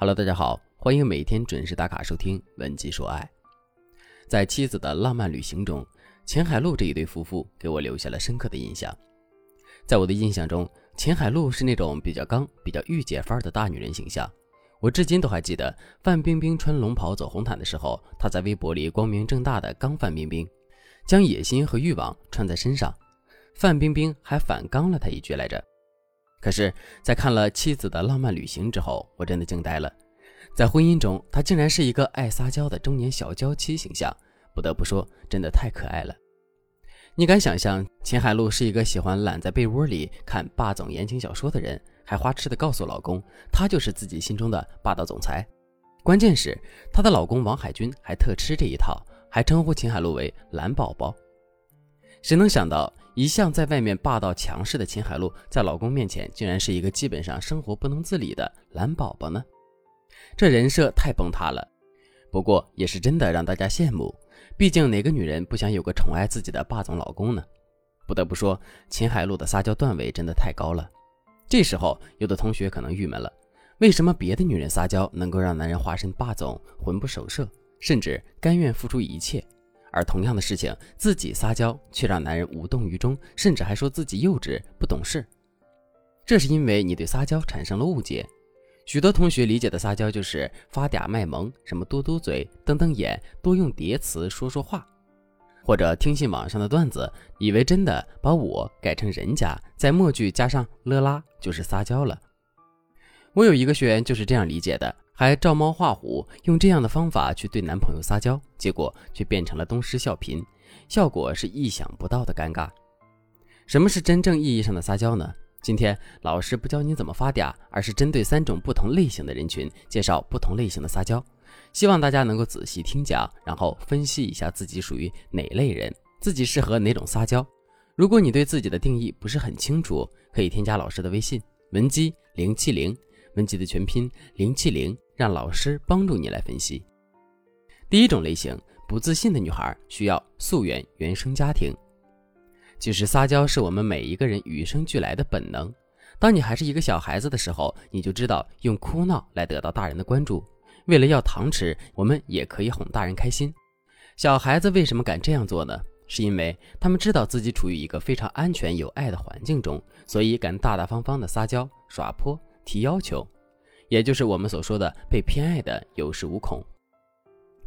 Hello，大家好，欢迎每天准时打卡收听《文姬说爱》。在妻子的浪漫旅行中，秦海璐这一对夫妇给我留下了深刻的印象。在我的印象中，秦海璐是那种比较刚、比较御姐范儿的大女人形象。我至今都还记得范冰冰穿龙袍走红毯的时候，她在微博里光明正大的刚范冰冰，将野心和欲望穿在身上。范冰冰还反刚了他一句来着。可是，在看了妻子的浪漫旅行之后，我真的惊呆了。在婚姻中，她竟然是一个爱撒娇的中年小娇妻形象，不得不说，真的太可爱了。你敢想象秦海璐是一个喜欢懒在被窝里看霸总言情小说的人，还花痴的告诉老公，她就是自己心中的霸道总裁？关键是她的老公王海军还特吃这一套，还称呼秦海璐为“懒宝宝”。谁能想到？一向在外面霸道强势的秦海璐，在老公面前竟然是一个基本上生活不能自理的懒宝宝呢？这人设太崩塌了。不过也是真的让大家羡慕，毕竟哪个女人不想有个宠爱自己的霸总老公呢？不得不说，秦海璐的撒娇段位真的太高了。这时候，有的同学可能郁闷了：为什么别的女人撒娇能够让男人化身霸总，魂不守舍，甚至甘愿付出一切？而同样的事情，自己撒娇却让男人无动于衷，甚至还说自己幼稚不懂事。这是因为你对撒娇产生了误解。许多同学理解的撒娇就是发嗲卖萌，什么嘟嘟嘴、瞪瞪眼、多用叠词说说话，或者听信网上的段子，以为真的把我改成人家，在末句加上了啦，就是撒娇了。我有一个学员就是这样理解的。还照猫画虎，用这样的方法去对男朋友撒娇，结果却变成了东施效颦，效果是意想不到的尴尬。什么是真正意义上的撒娇呢？今天老师不教你怎么发嗲，而是针对三种不同类型的人群介绍不同类型的撒娇，希望大家能够仔细听讲，然后分析一下自己属于哪类人，自己适合哪种撒娇。如果你对自己的定义不是很清楚，可以添加老师的微信文姬零七零，文集的全拼零七零。让老师帮助你来分析。第一种类型，不自信的女孩需要溯源原生家庭。其实撒娇是我们每一个人与生俱来的本能。当你还是一个小孩子的时候，你就知道用哭闹来得到大人的关注。为了要糖吃，我们也可以哄大人开心。小孩子为什么敢这样做呢？是因为他们知道自己处于一个非常安全有爱的环境中，所以敢大大方方的撒娇、耍泼、提要求。也就是我们所说的被偏爱的有恃无恐。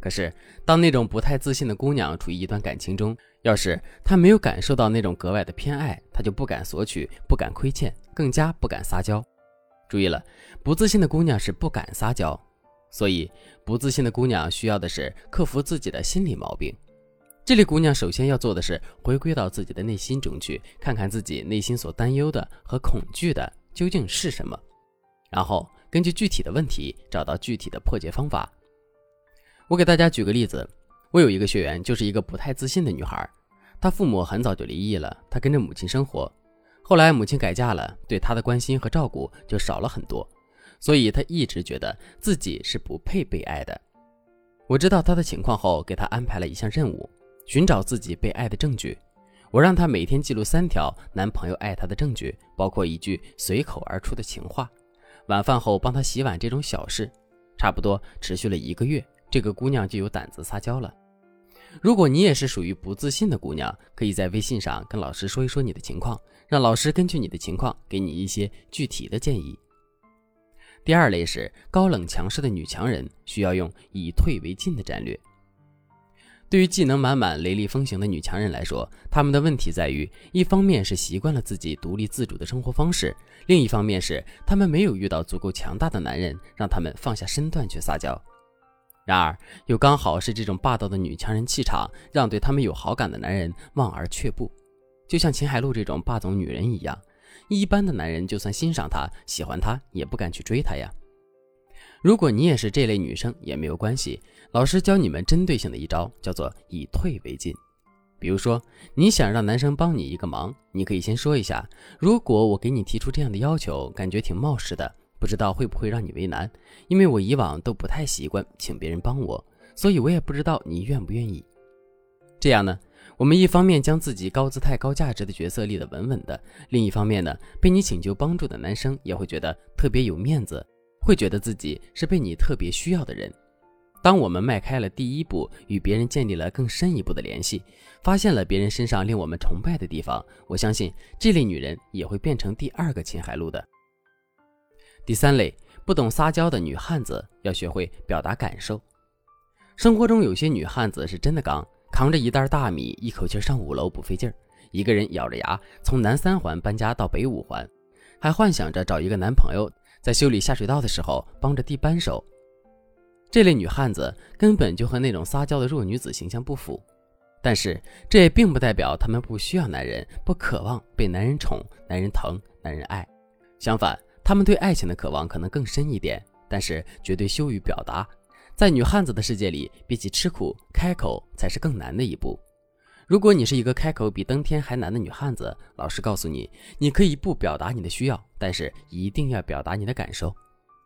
可是，当那种不太自信的姑娘处于一段感情中，要是她没有感受到那种格外的偏爱，她就不敢索取，不敢亏欠，更加不敢撒娇。注意了，不自信的姑娘是不敢撒娇，所以不自信的姑娘需要的是克服自己的心理毛病。这类姑娘首先要做的是回归到自己的内心中去，看看自己内心所担忧的和恐惧的究竟是什么，然后。根据具体的问题找到具体的破解方法。我给大家举个例子，我有一个学员，就是一个不太自信的女孩，她父母很早就离异了，她跟着母亲生活，后来母亲改嫁了，对她的关心和照顾就少了很多，所以她一直觉得自己是不配被爱的。我知道她的情况后，给她安排了一项任务，寻找自己被爱的证据。我让她每天记录三条男朋友爱她的证据，包括一句随口而出的情话。晚饭后帮她洗碗这种小事，差不多持续了一个月，这个姑娘就有胆子撒娇了。如果你也是属于不自信的姑娘，可以在微信上跟老师说一说你的情况，让老师根据你的情况给你一些具体的建议。第二类是高冷强势的女强人，需要用以退为进的战略。对于技能满满、雷厉风行的女强人来说，她们的问题在于，一方面是习惯了自己独立自主的生活方式，另一方面是她们没有遇到足够强大的男人，让他们放下身段去撒娇。然而，又刚好是这种霸道的女强人气场，让对他们有好感的男人望而却步。就像秦海璐这种霸总女人一样，一般的男人就算欣赏她、喜欢她，也不敢去追她呀。如果你也是这类女生，也没有关系。老师教你们针对性的一招，叫做以退为进。比如说，你想让男生帮你一个忙，你可以先说一下：如果我给你提出这样的要求，感觉挺冒失的，不知道会不会让你为难。因为我以往都不太习惯请别人帮我，所以我也不知道你愿不愿意。这样呢，我们一方面将自己高姿态、高价值的角色立得稳稳的，另一方面呢，被你请求帮助的男生也会觉得特别有面子。会觉得自己是被你特别需要的人。当我们迈开了第一步，与别人建立了更深一步的联系，发现了别人身上令我们崇拜的地方，我相信这类女人也会变成第二个秦海璐的。第三类，不懂撒娇的女汉子要学会表达感受。生活中有些女汉子是真的刚，扛着一袋大米，一口气上五楼不费劲儿，一个人咬着牙从南三环搬家到北五环。还幻想着找一个男朋友，在修理下水道的时候帮着递扳手。这类女汉子根本就和那种撒娇的弱女子形象不符。但是这也并不代表她们不需要男人，不渴望被男人宠、男人疼、男人爱。相反，她们对爱情的渴望可能更深一点，但是绝对羞于表达。在女汉子的世界里，比起吃苦，开口才是更难的一步。如果你是一个开口比登天还难的女汉子，老实告诉你，你可以不表达你的需要，但是一定要表达你的感受。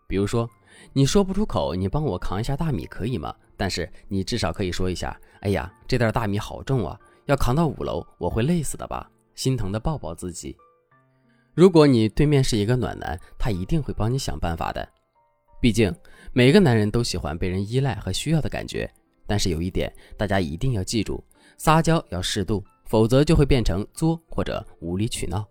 比如说，你说不出口，你帮我扛一下大米可以吗？但是你至少可以说一下，哎呀，这袋大米好重啊，要扛到五楼，我会累死的吧？心疼的抱抱自己。如果你对面是一个暖男，他一定会帮你想办法的。毕竟每个男人都喜欢被人依赖和需要的感觉。但是有一点，大家一定要记住。撒娇要适度，否则就会变成作或者无理取闹。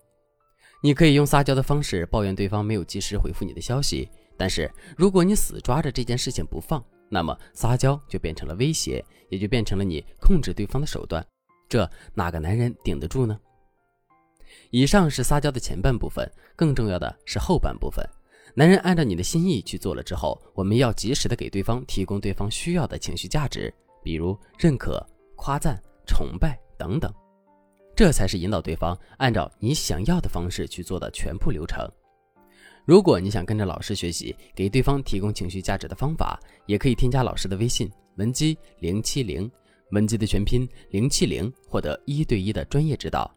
你可以用撒娇的方式抱怨对方没有及时回复你的消息，但是如果你死抓着这件事情不放，那么撒娇就变成了威胁，也就变成了你控制对方的手段。这哪个男人顶得住呢？以上是撒娇的前半部分，更重要的是后半部分。男人按照你的心意去做了之后，我们要及时的给对方提供对方需要的情绪价值，比如认可、夸赞。崇拜等等，这才是引导对方按照你想要的方式去做的全部流程。如果你想跟着老师学习，给对方提供情绪价值的方法，也可以添加老师的微信文姬零七零，文姬的全拼零七零，获得一对一的专业指导。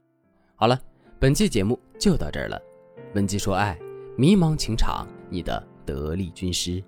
好了，本期节目就到这儿了。文姬说爱，迷茫情场，你的得力军师。